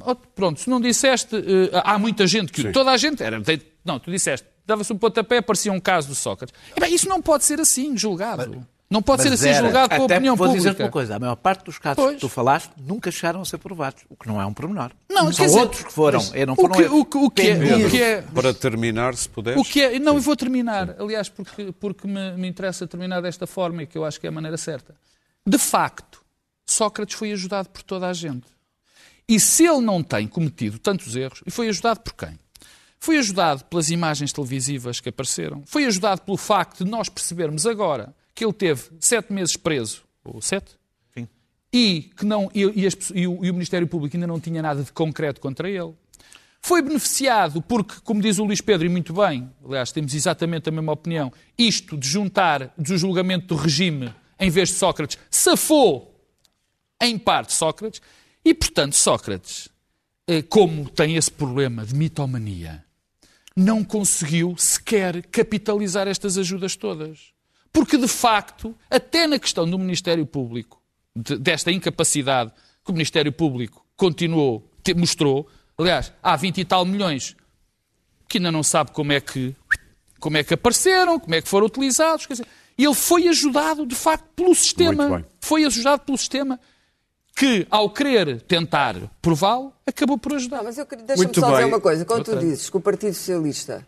Oh, pronto, se não disseste, eh, há muita gente que. Sim. Toda a gente era. Não, tu disseste, dava-se um pontapé, aparecia um caso do Sócrates. E, bem, isso não pode ser assim, julgado. Não pode ser assim era. julgado com a Até opinião vou pública. dizer-te uma coisa, a maior parte dos casos Pois. que tu falaste nunca chegaram a ser provados, o que não é um pormenor. Não, São dizer, outros que foram, mas eh, não o foram que- eles. o que- o que é- o que é- Para terminar, se puderes. O que é, não, eu vou terminar, aliás, porque, porque me, me interessa terminar desta forma e que eu acho que é a maneira certa. De facto, Sócrates foi ajudado por toda a gente. E se ele não tem cometido tantos erros, e foi ajudado por quem? Foi ajudado pelas imagens televisivas que apareceram, foi ajudado pelo facto de nós percebermos agora que ele teve sete meses preso, ou sete, Sim. e que não e, e as e o, e o Ministério Público ainda não tinha nada de concreto contra ele. Foi beneficiado porque, como diz o Luís Pedro, e muito bem, aliás, temos exatamente a mesma opinião, isto de juntar do julgamento do regime em vez de Sócrates, safou em parte Sócrates, e portanto Sócrates, eh, como tem esse problema de mitomania, não conseguiu sequer capitalizar estas ajudas todas. Porque, de facto, até na questão do Ministério Público, de- desta incapacidade que o Ministério Público continuou, te- mostrou, aliás, há 20 e tal milhões que ainda não sabe como é que, como é que apareceram, como é que foram utilizados. Quer dizer, ele foi ajudado, de facto, pelo Muito sistema. Foi ajudado pelo sistema que, ao querer tentar prová-lo, acabou por ajudar. Não, mas eu queria- deixa-me só dizer bem. uma coisa. Quando tu dizes que o Partido Socialista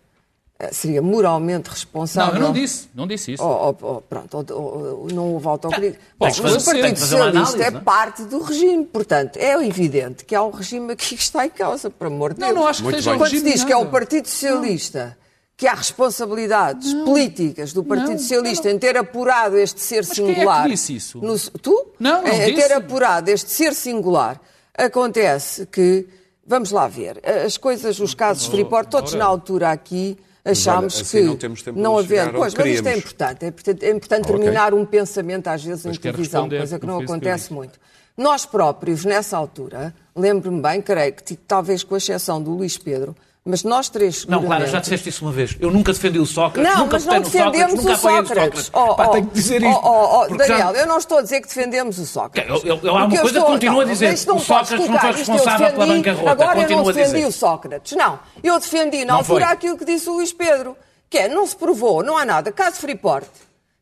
seria moralmente Não, responsável... eu não disse, não disse isso. Oh, oh, pronto, oh, oh, oh, não houve autocrítica. Podes Mas o Partido Socialista é não é? parte do regime. Portanto, é evidente que há um regime aqui que está em causa, por amor de Não, Deus. não acho que o Quando se diz que é o. Partido Socialista que há responsabilidades políticas do Partido Não, Socialista em ter apurado este ser Mas quem é que singular. disse isso? no- tu? Não, não em, em disse. ter apurado este ser singular. Acontece que, vamos lá ver, as coisas, os casos Freeport, todos na altura aqui achámos olha, assim que não temos tempo não havendo. Pois, mas isto é importante. É importante, é importante terminar um pensamento, às vezes, Mas em televisão, coisa que não acontece muito. Nós próprios, nessa altura, lembro-me bem, creio que talvez com exceção do Luís Pedro, Mas nós três, Não, Clara, já disseste isso uma vez. Eu nunca defendi o Sócrates, Não, nunca mas não Sócrates, defendemos nunca o Sócrates. Sócrates. Oh, Pá, oh, tenho que dizer oh, isto. oh, oh, já- Daniel, eu não estou a dizer que defendemos o Sócrates. Eu- eu- eu- há uma eu coisa que estou- continuo a não, dizer. não O Sócrates não foi eu responsável pela defendi- bancarrota. Agora eu Continuo não a dizer. defendi o Sócrates. Não, eu defendi na Não altura foi. aquilo que disse o Luís Pedro, que é, não se provou, não há nada. Caso Freeport,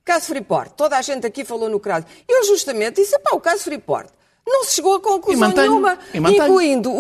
caso Freeport, toda a gente aqui falou no caso. Eu justamente disse, pá, o caso Freeport. Não se chegou a E conclusão mantenho, nenhuma, e incluindo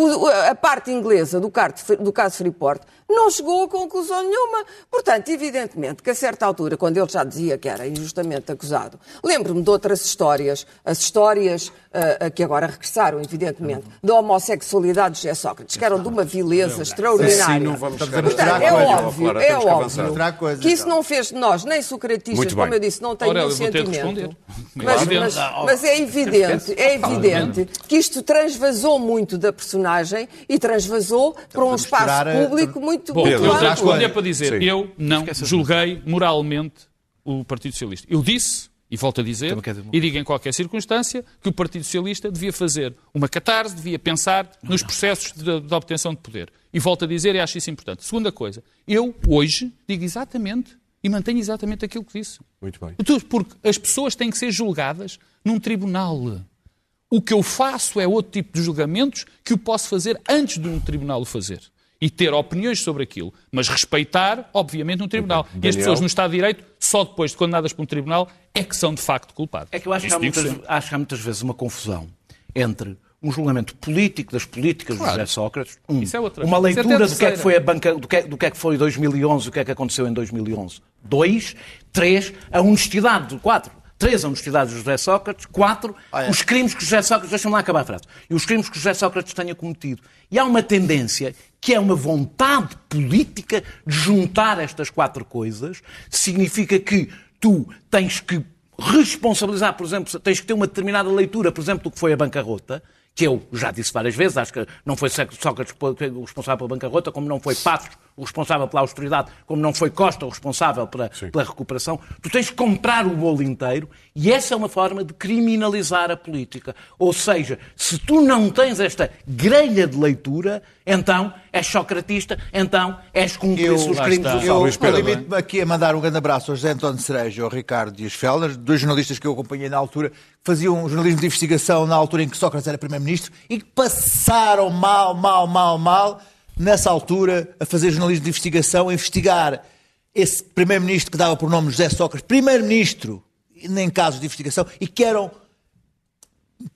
a parte inglesa do, do caso Freeport, não chegou a conclusão nenhuma. Portanto, evidentemente que a certa altura, quando ele já dizia que era injustamente acusado, lembro-me de outras histórias, as histórias ah, que agora regressaram, evidentemente, da homossexualidade de José Sócrates, que eram de uma vileza extraordinária. Assim não vamos Portanto, é óbvio, é óbvio que isso então. não fez de nós nem socratistas, como eu disse, não tenho Ora, nenhum sentimento. Mas, mas- mas é evidente, é evidente que isto transvasou muito da personagem e transvasou para um espaço público muito, Bom, muito eu tenho de amplo. responder para dizer, Sim. eu não julguei moralmente o Partido Socialista. Eu disse, e volto a dizer, e digo em qualquer circunstância, que o Partido Socialista devia fazer uma catarse, devia pensar nos processos de, de obtenção de poder. E volto a dizer, e acho isso importante. Segunda coisa, eu hoje digo exatamente e mantenho exatamente aquilo que disse. Muito bem. Porque as pessoas têm que ser julgadas num tribunal. O que eu faço é outro tipo de julgamentos que eu posso fazer antes de um tribunal o fazer. E ter opiniões sobre aquilo. Mas respeitar, obviamente, um tribunal. E as Daniel? pessoas no Estado de Direito, só depois de condenadas por um tribunal, é que são de facto culpadas. É que eu acho que, Isso há muitas, acho que há muitas vezes uma confusão entre um julgamento político das políticas de José Sócrates, um, Isso é outra. uma é leitura do que é que foi a banca, do que, é, do que é que foi 2011, o que é que aconteceu em 2011. Dois, três, a honestidade, quatro. Três, a honestidade de José Sócrates. Quatro, os crimes que José Sócrates... Deixa-me lá acabar a frase. E os crimes que José Sócrates tenha cometido. E há uma tendência que é uma vontade política de juntar estas quatro coisas. Significa que tu tens que responsabilizar, por exemplo, tens que ter uma determinada leitura, por exemplo, do que foi a bancarrota, que eu já disse várias vezes, acho que não foi Sócrates responsável pela bancarrota, como não foi Passos o responsável pela austeridade, como não foi Costa o responsável pela, pela recuperação. Tu tens que comprar o bolo inteiro e essa é uma forma de criminalizar a política. Ou seja, se tu não tens esta grelha de leitura, então és socratista, então és cúmplice Eu- dos crimes está. do Eu Pedro, limito-me aqui a mandar um grande abraço ao José António Cerejo e ao Ricardo Dias Fellner, dois jornalistas que eu acompanhei na altura, que faziam um jornalismo de investigação na altura em que Sócrates era Primeiro-Ministro e que passaram mal, mal, mal, mal, nessa altura, a fazer jornalismo de investigação, a investigar esse Primeiro-Ministro que dava por nome José Sócrates, Primeiro-Ministro, em casos de investigação, e que eram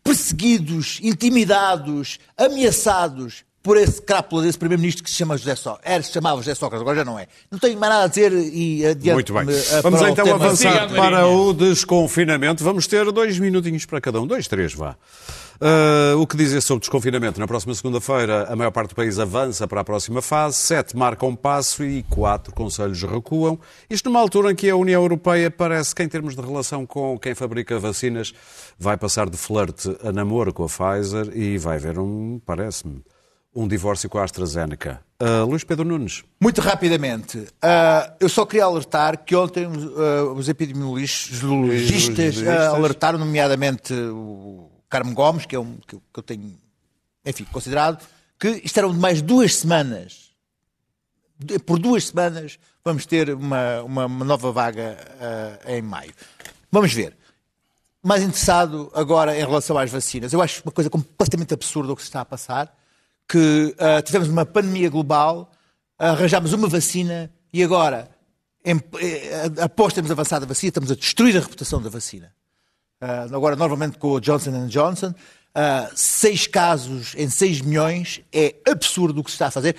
perseguidos, intimidados, ameaçados por esse crápula desse primeiro-ministro que se chama José Sócrates. Era, se chamava José Sócrates, agora já não é. Não tenho mais nada a dizer e adiante. Muito bem. Vamos então avançar Siga, para o desconfinamento. Vamos ter dois minutinhos para cada um. Dois, três, vá. Ah, o que dizer sobre desconfinamento? Na próxima segunda-feira, a maior parte do país avança para a próxima fase, sete marcam um passo e quatro conselhos recuam. Isto numa altura em que a União Europeia parece que, em termos de relação com quem fabrica vacinas, vai passar de flerte a namoro com a Pfizer e vai haver um, parece-me, um divórcio com a AstraZeneca. Ah, Luís Pedro Nunes. Muito rapidamente, ah, eu só queria alertar que ontem ah, os epidemiologistas Epidemiologistas. ah, alertaram, nomeadamente o Carmo Gomes, que é um que eu, que eu tenho, enfim, considerado, que isto eram de mais duas semanas. Por duas semanas vamos ter uma, uma, uma nova vaga ah, em maio. Vamos ver. Mais interessado agora em relação às vacinas. Eu acho uma coisa completamente absurda o que se está a passar, que ah, tivemos uma pandemia global, arranjámos uma vacina e agora, em, eh, após termos avançado a vacina, estamos a destruir a reputação da vacina. Ah, agora, novamente com o Johnson Johnson, ah, seis casos em 6 milhões, é absurdo o que se está a fazer.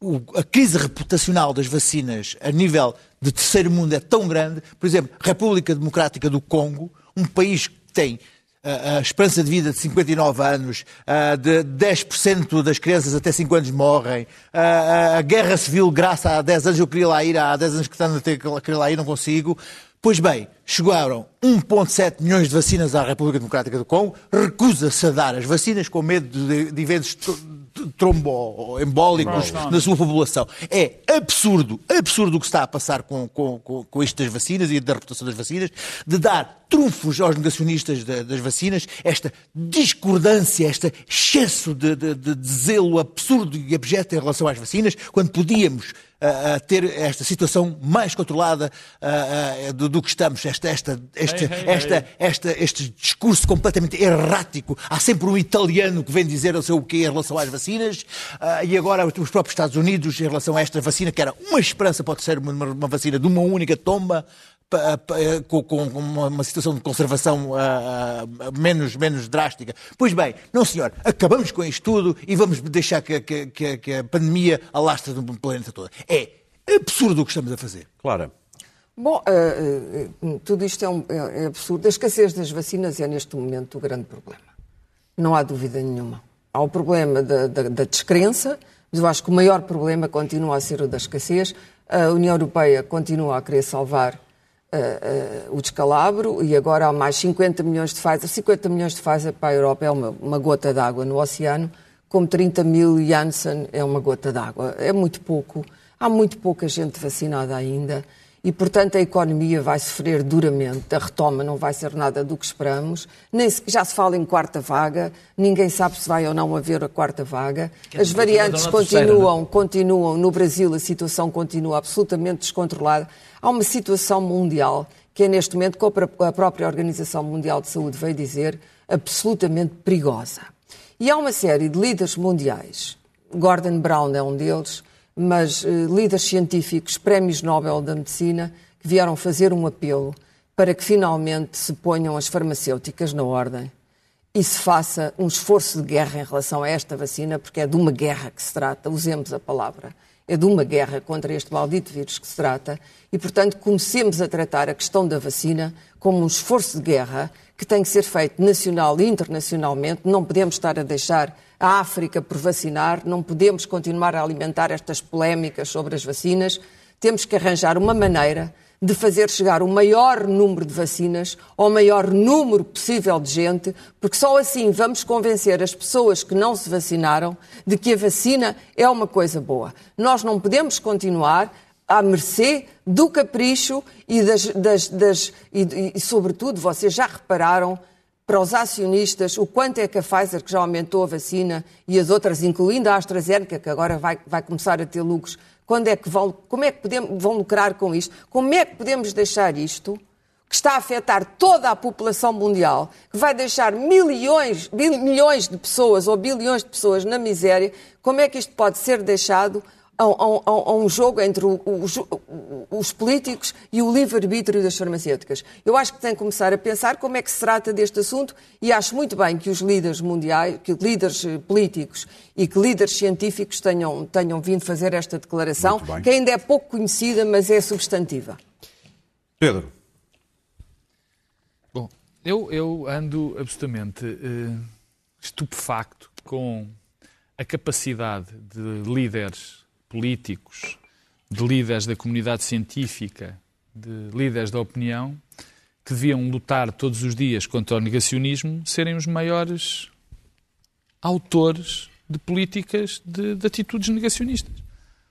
O- a crise reputacional das vacinas a nível de terceiro mundo é tão grande. Por exemplo, República Democrática do Congo, um país que tem a esperança de vida de 59 anos, de 10% das crianças até 5 anos morrem, a guerra civil, graças a 10 anos, eu queria lá ir, há 10 anos que estando a querer lá ir, não consigo. Pois bem, chegaram 1,7 milhões de vacinas à República Democrática do Congo, recusa-se a dar as vacinas com medo de, de eventos tromboembólicos na sua população. É absurdo, absurdo o que está a passar com, com, com, com isto das vacinas e da reputação das vacinas, de dar trunfos aos negacionistas das vacinas, esta discordância, este excesso de, de, de zelo absurdo e abjeto em relação às vacinas, quando podíamos uh, ter esta situação mais controlada do, do, que estamos, esta, esta, hey, hey, esta, hey. esta, este discurso completamente errático. Há sempre um italiano que vem dizer não sei o quê em relação às vacinas, e agora os próprios Estados Unidos em relação a esta vacina, que era uma esperança, pode ser uma, uma vacina de uma única tomba, com, com uma, uma, situação de conservação uh, uh, menos, menos drástica. Pois bem, não senhor, acabamos com isto tudo e vamos deixar que, que, que a pandemia alastre no planeta todo. É absurdo o que estamos a fazer. Clara. Bom, uh, tudo isto é, um, é, é absurdo. A escassez das vacinas é neste momento o grande problema. Não há dúvida nenhuma. Há o problema da, da, da descrença, mas eu acho que o maior problema continua a ser o da escassez. A União Europeia continua a querer salvar uh, uh, o descalabro e agora há mais 50 milhões de Pfizer. 50 milhões de Pfizer para a Europa é uma, uma gota d'água no oceano, como 30 mil Janssen é uma gota d'água. É muito pouco. Há muito pouca gente vacinada ainda e, portanto, a economia vai sofrer duramente. A retoma não vai ser nada do que esperamos. Nem se, já se fala em quarta vaga, ninguém sabe se vai ou não haver a quarta vaga. As variantes continuam, continuam. No Brasil, a situação continua absolutamente descontrolada. Há uma situação mundial que é, neste momento, como a própria Organização Mundial de Saúde veio dizer, absolutamente perigosa. E há uma série de líderes mundiais, Gordon Brown é um deles, mas uh, líderes científicos, prémios Nobel da Medicina, que vieram fazer um apelo para que finalmente se ponham as farmacêuticas na ordem e se faça um esforço de guerra em relação a esta vacina, porque é de uma guerra que se trata, usemos a palavra é de uma guerra contra este maldito vírus que se trata e, portanto, comecemos a tratar a questão da vacina como um esforço de guerra que tem que ser feito nacional e internacionalmente. Não podemos estar a deixar a África por vacinar, não podemos continuar a alimentar estas polémicas sobre as vacinas. Temos que arranjar uma maneira de fazer chegar o maior número de vacinas ao maior número possível de gente, porque só assim vamos convencer as pessoas que não se vacinaram de que a vacina é uma coisa boa. Nós não podemos continuar à mercê do capricho e, das, das, das e, e, sobretudo, vocês já repararam para os acionistas o quanto é que a Pfizer, que já aumentou a vacina, e as outras, incluindo a AstraZeneca, que agora vai, vai começar a ter lucros, quando é que vão, como é que podemos, vão lucrar com isto? Como é que podemos deixar isto, que está a afetar toda a população mundial, que vai deixar milhões, milhões de pessoas ou bilhões de pessoas na miséria, como é que isto pode ser deixado a, a, a, um jogo entre o, o, os políticos e o livre-arbítrio das farmacêuticas. Eu acho que tem que começar a pensar como é que se trata deste assunto e acho muito bem que os líderes mundiais, que líderes eh, políticos e que líderes científicos tenham, tenham vindo fazer esta declaração, que ainda é pouco conhecida, mas é substantiva. Pedro. Bom, eu, eu ando absolutamente uh, estupefacto com a capacidade de líderes políticos, de líderes da comunidade científica, de líderes da opinião, que deviam lutar todos os dias contra o negacionismo, serem os maiores autores de políticas de, de atitudes negacionistas.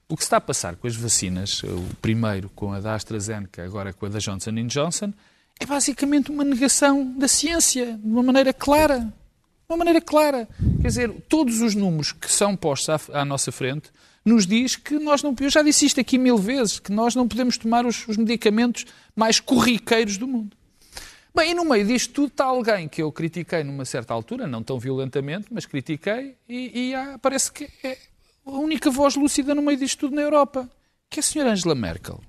O que se está a passar com as vacinas, o primeiro com a da AstraZeneca, agora com a da Johnson Johnson, é basicamente uma negação da ciência, de uma maneira clara. De uma maneira clara. Quer dizer, todos os números que são postos à, à nossa frente nos diz que nós não. Eu já disse isto aqui mil vezes, que nós não podemos tomar os, os medicamentos mais corriqueiros do mundo. Bem, e no meio disto tudo está alguém que eu critiquei numa certa altura, não tão violentamente, mas critiquei, e, e há, parece que é a única voz lúcida no meio disto tudo na Europa, que é a senhora Angela Merkel,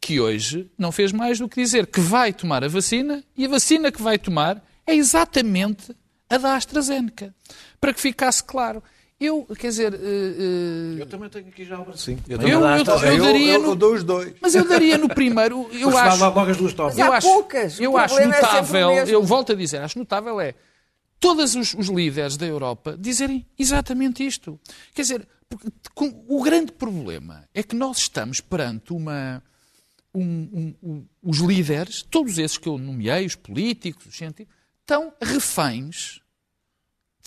que hoje não fez mais do que dizer que vai tomar a vacina, e a vacina que vai tomar é exatamente a da AstraZeneca. Para que ficasse claro. Eu, quer dizer. Uh, uh... Eu também tenho aqui já o Sim. Eu, eu, eu, eu, daria no... eu dou os dois. Mas eu daria no primeiro. Eu acho. Logo as duas tomas. Eu acho, poucas. Eu acho é notável. É eu volto a dizer, acho notável é todos os, os, líderes da Europa dizerem exatamente isto. Quer dizer, com, o grande problema é que nós estamos perante uma. Um, um, um, os líderes, todos esses que eu nomeei, os políticos, os científicos, estão reféns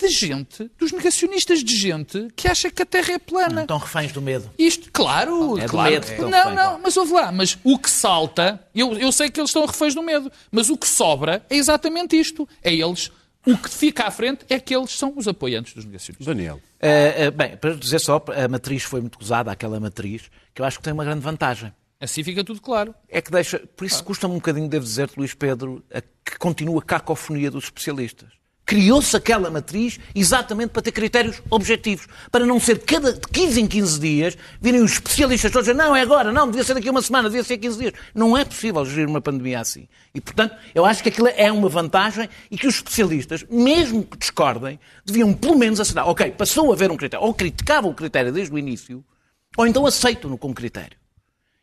de gente, dos negacionistas de gente que acha que a Terra é plana. Estão reféns do medo. Isto, claro, É claro. medo estão não, não, claro. mas ouve lá, mas o que salta, eu, eu sei que eles estão reféns do medo, mas o que sobra é exatamente isto. É eles, o que fica à frente é que eles são os apoiantes dos negacionistas. Daniel. Uh, uh, bem, para dizer só, a matriz foi muito gozada, aquela matriz, que eu acho que tem uma grande vantagem. Assim fica tudo claro. É que deixa. Por isso custa-me um bocadinho, devo dizer-te, Luís Pedro, a que continua a cacofonia dos especialistas. Criou-se aquela matriz exatamente para ter critérios objetivos. Para não ser cada de 15 em 15 dias virem os especialistas todos dizer não, é agora, não, devia ser daqui a uma semana, devia ser 15 dias. Não é possível gerir uma pandemia assim. E, portanto, eu acho que aquilo é uma vantagem e que os especialistas, mesmo que discordem, deviam pelo menos assinar. Ok, passou a haver um critério. Ou criticavam o critério desde o início, ou então aceitam-no como critério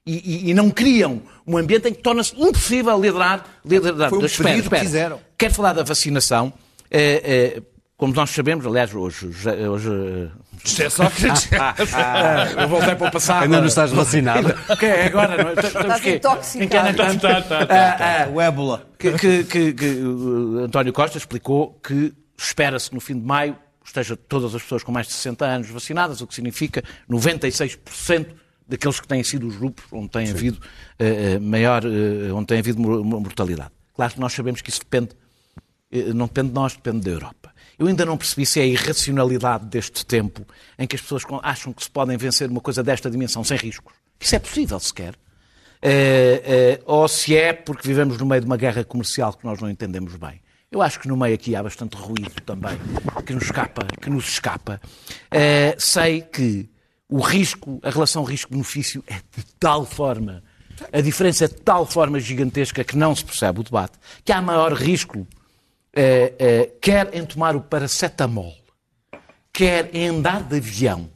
e, e- e não criam um ambiente em que torna-se impossível liderar. liderar Foi um espera, pedido que espera. fizeram. Quero falar da vacinação. É, é, como nós sabemos, aliás, hoje. hoje José Sócrates. ah, ah, eu voltei para o passado. Ainda não estás vacinado. Ok, agora. Não, estamos Estás intoxicado. Em que ano é que estamos? Tá, Ah, ah, O ébola. que, que- que- que, uh, António Costa explicou que espera-se que no fim de maio esteja todas as pessoas com mais de 60 anos vacinadas, o que significa 96% daqueles que têm sido os grupos onde tem havido eh, maior, eh, onde tem havido mor- mortalidade. Claro que nós sabemos que isso depende, não depende de nós, depende da Europa. Eu ainda não percebi se é a irracionalidade deste tempo em que as pessoas acham que se podem vencer uma coisa desta dimensão sem riscos. Isso é possível sequer. Eh, eh, ou se é porque vivemos no meio de uma guerra comercial que nós não entendemos bem. Eu acho que no meio aqui há bastante ruído também que nos escapa. Que nos escapa. Eh, sei que o risco, a relação risco-benefício é de tal forma, a diferença é de tal forma gigantesca que não se percebe o debate, que há maior risco, eh, eh, quer em tomar o paracetamol, quer em andar de avião,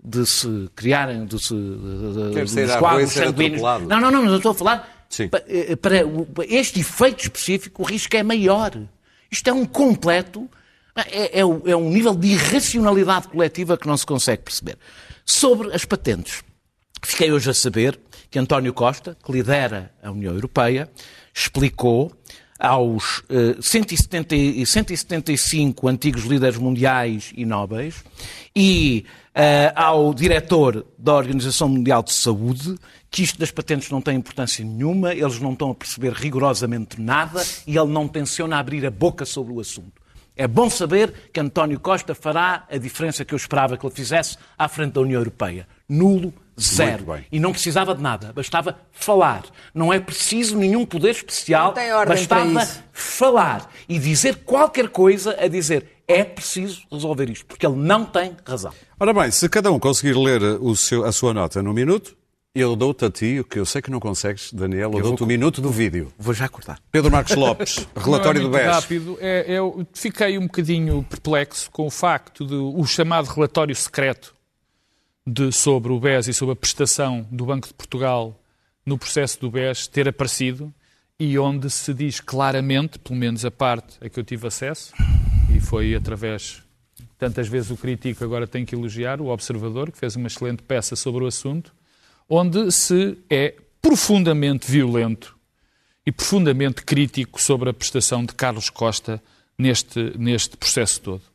de se criarem, de se, de, de, Quer dos quadros sanguíneos. Não, não, não, mas eu estou a falar eh, para, para este efeito específico, o risco é maior. Isto é um completo, é, é é um nível de irracionalidade coletiva que não se consegue perceber. Sobre as patentes, fiquei hoje a saber que António Costa, que lidera a União Europeia, explicou aos eh, 170 e 175 antigos líderes mundiais e nobres e eh, ao diretor da Organização Mundial de Saúde que isto das patentes não tem importância nenhuma, eles não estão a perceber rigorosamente nada e ele não tenciona abrir a boca sobre o assunto. É bom saber que António Costa fará a diferença que eu esperava que ele fizesse à frente da União Europeia. Nulo, zero. bem. E não precisava de nada, bastava falar. Não é preciso nenhum poder especial, Não tem ordem para bastava isso. falar e dizer qualquer coisa a dizer é preciso resolver isto, porque ele não tem razão. Ora bem, se cada um conseguir ler o seu- a sua nota num minuto, eu dou-te a ti, o que eu sei que não consegues, Daniel, eu, dou-te o minuto do vídeo. Vou já cortar. Pedro Marcos Lopes, relatório Não do é muito BES. rápido. É, eu fiquei um bocadinho perplexo com o facto de o chamado relatório secreto de, sobre o BES e sobre a prestação do Banco de Portugal no processo do BES ter aparecido e onde se diz claramente, pelo menos a parte a que eu tive acesso, e foi através, tantas vezes o critico, agora tenho que elogiar, o Observador, que fez uma excelente peça sobre o assunto, onde se é profundamente violento e profundamente crítico sobre a prestação de Carlos Costa neste, neste processo todo.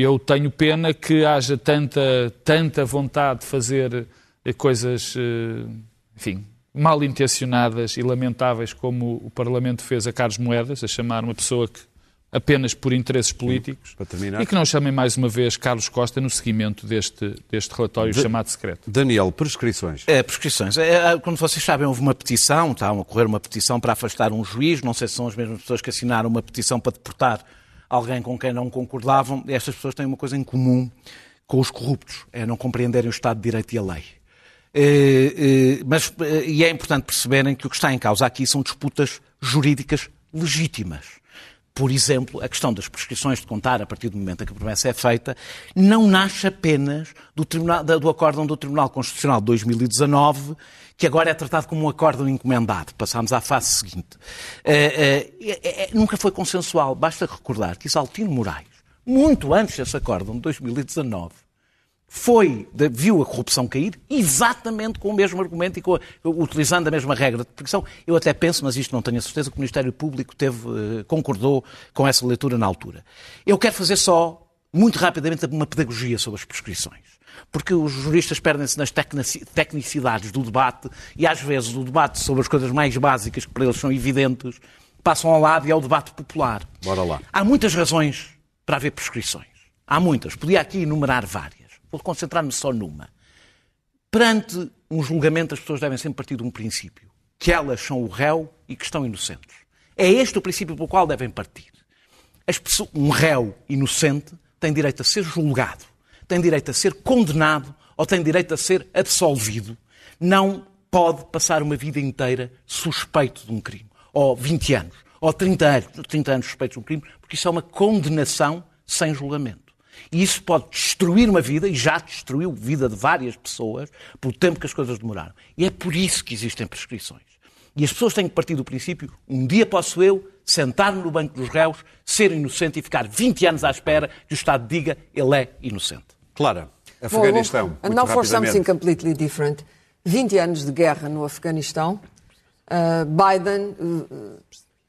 Eu tenho pena que haja tanta, tanta vontade de fazer eh, coisas, eh, enfim, mal intencionadas e lamentáveis como o Parlamento fez a Carlos Moedas, a chamar uma pessoa que apenas por interesses políticos, para terminar. e que não chamem mais uma vez Carlos Costa no seguimento deste, deste relatório chamado secreto. Daniel, prescrições. É, prescrições. É, é, como vocês sabem, houve uma petição, está a ocorrer uma petição para afastar um juiz, não sei se são as mesmas pessoas que assinaram uma petição para deportar alguém com quem não concordavam. Estas pessoas têm uma coisa em comum com os corruptos, é não compreenderem o Estado de Direito e a lei. Eh, eh, mas, eh, e é importante perceberem que o que está em causa aqui são disputas jurídicas legítimas. Por exemplo, a questão das prescrições de contar a partir do momento em que a promessa é feita não nasce apenas do, tribunal, do acórdão do Tribunal Constitucional de 2019, que agora é tratado como um acórdão encomendado. Passámos à fase seguinte. Eh, é- é- nunca foi consensual. Basta recordar que Isaltino Moraes, muito antes desse acórdão de 2019, foi, viu a corrupção cair exatamente com o mesmo argumento e com utilizando a mesma regra de perseguição. Eu até penso, mas isto não tenho a certeza, que o Ministério Público teve, eh, concordou com essa leitura na altura. Eu quero fazer só, muito rapidamente, uma pedagogia sobre as prescrições. Porque os juristas perdem-se nas tecnici- tecnicidades do debate e, às vezes, o debate sobre as coisas mais básicas, que para eles são evidentes, passam ao lado e é o debate popular. Bora lá. Há muitas razões para haver prescrições. Há muitas. Podia aqui enumerar várias. Vou concentrar-me só numa. Perante um julgamento, as pessoas devem sempre partir de um princípio: que elas são o réu e que estão inocentes. É este o princípio pelo qual devem partir. As pessoas- um réu inocente tem direito a ser julgado, tem direito a ser condenado ou tem direito a ser absolvido. Não pode passar uma vida inteira suspeito de um crime, ou 20 anos, ou 30 anos, 30 anos suspeito de um crime, porque isso é uma condenação sem julgamento. E isso pode destruir uma vida, e já destruiu a vida de várias pessoas, pelo tempo que as coisas demoraram. E é por isso que existem prescrições. E as pessoas têm que partir do princípio: um dia posso eu sentar-me no banco dos réus, ser inocente e ficar 20 anos à espera que o Estado diga ele é inocente. Clara, Afeganistão. bom, muito now for something completely different. 20 anos de guerra no Afeganistão. Uh, Biden uh,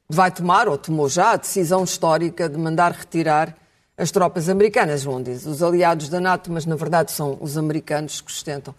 vai tomar, ou tomou já, a decisão histórica de mandar retirar as tropas americanas, onde diz os aliados da NATO, mas na verdade são os americanos que sustentam.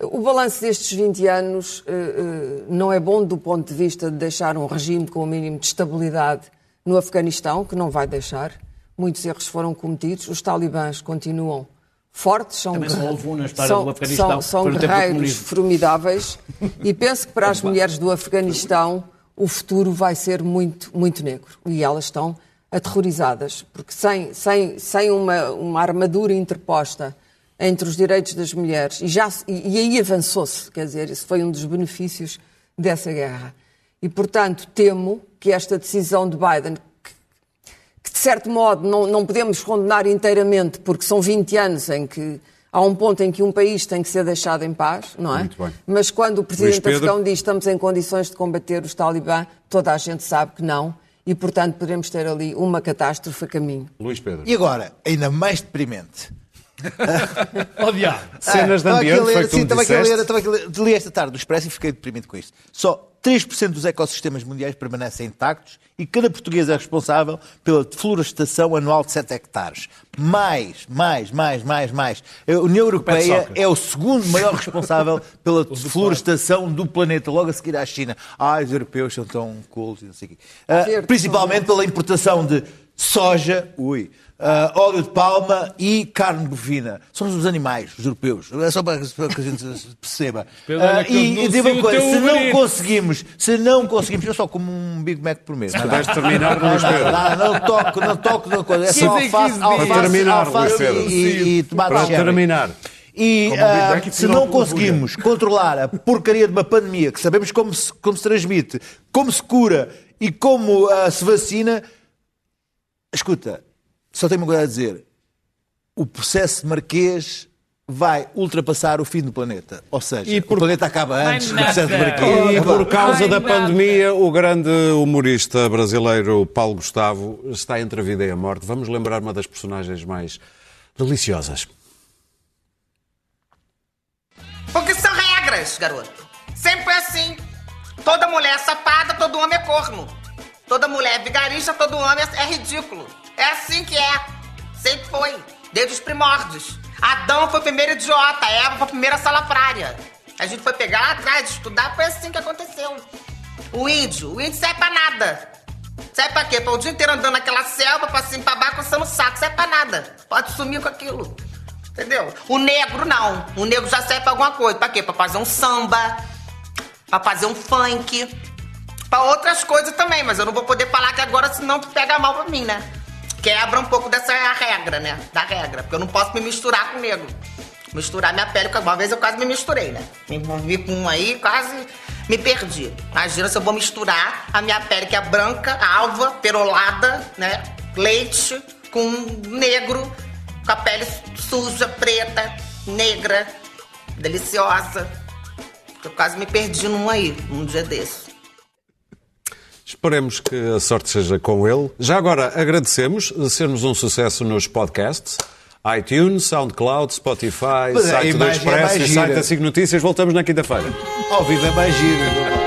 O balanço destes 20 anos uh, uh, não é bom do ponto de vista de deixar um regime com o mínimo de estabilidade no Afeganistão, que não vai deixar. Muitos erros foram cometidos. Os talibãs continuam fortes, são, Também só guerre- houve na história são, são, são guerreiros formidáveis e penso que para as mulheres do Afeganistão o futuro vai ser muito, muito negro e elas estão aterrorizadas, porque sem, sem, sem uma, uma armadura interposta entre os direitos das mulheres, e, já, e, e aí avançou-se, quer dizer, isso foi um dos benefícios dessa guerra. E, portanto, temo que esta decisão de Biden, que, que de certo modo não, não podemos condenar inteiramente, porque são 20 anos em que há um ponto em que um país tem que ser deixado em paz, não é? Mas quando o presidente Pedro. afegão diz estamos em condições de combater os talibã, toda a gente sabe que não, e portanto podemos ter ali uma catástrofe a caminho. Luís Pedro. E agora, ainda mais deprimente. Oh, diabo! Cenas de Ah, estava aqui a ambiente, ler- foi sim, estava aqui a ler, estava aqui a ler, li esta tarde do Expresso e fiquei deprimido com isto. Só 3% dos ecossistemas mundiais permanecem intactos e cada português é responsável pela deflorestação anual de 7 hectares. Mais, mais, mais, mais, mais. A União Europeia é o segundo maior responsável pela deflorestação do planeta, logo a seguir à China. Ah, os europeus são tão cools e não sei o quê. Verde, principalmente pela importação de soja, ui, ah, óleo de palma e carne bovina. São os animais, os europeus. É só para, que a gente perceba. Eu e digo uma coisa, se não conseguimos, se não conseguimos, eu só como um Big Mac por mês. Não, Vais terminar, Luís Pedro. não, não toco, não toco na coisa. É só 15 em 15 alface, alface, Para terminar, alface e, e, tomate Para terminar. E e se não conseguimos controlar a porcaria de uma pandemia, que sabemos como se, como se transmite, como se cura e como ah, se vacina, escuta, só tenho uma coisa a dizer. O processo marquês vai ultrapassar o fim do planeta. Ou seja, E por- o planeta acaba antes do processo nada. marquês. E por causa da pandemia, o grande humorista brasileiro Paulo Gustavo está entre a vida e a morte. Vamos lembrar uma das personagens mais deliciosas. Porque são regras, garoto. Sempre assim. Toda mulher é safada, todo homem é corno. Toda mulher é vigarista, todo homem é ridículo. É assim que é. Sempre foi. Desde os primórdios. Adão foi o primeiro idiota, Eva foi a primeira salafrária. A gente foi pegar lá atrás, estudar, foi assim que aconteceu. O índio, o índio serve pra nada. Serve pra quê? Pra o dia inteiro andando naquela selva, pra cima pra baixo, coçando o saco. Serve pra nada. Pode sumir com aquilo. Entendeu? O negro não. O negro já serve pra alguma coisa. Pra quê? Pra fazer um samba, pra fazer um funk, pra outras coisas também. Mas eu não vou poder falar aqui agora, senão pega mal pra mim, né? Quebra um pouco dessa regra, né? Da regra. Porque eu não posso me misturar com negro. Misturar minha pele, uma vez eu quase me misturei, né? Me envolvi com um aí, quase me perdi. Imagina se eu vou misturar a minha pele, que é branca, alva, perolada, né? Leite, com negro, com a pele suja, preta, negra, deliciosa. Eu quase me perdi num aí, um dia desse. Esperemos que a sorte seja com ele. Já agora agradecemos sermos um sucesso nos podcasts. iTunes, SoundCloud, Spotify, Mas a site do é Expresso mais e site da SIG Notícias. Voltamos na quinta-feira. Ao vivo é mais giro.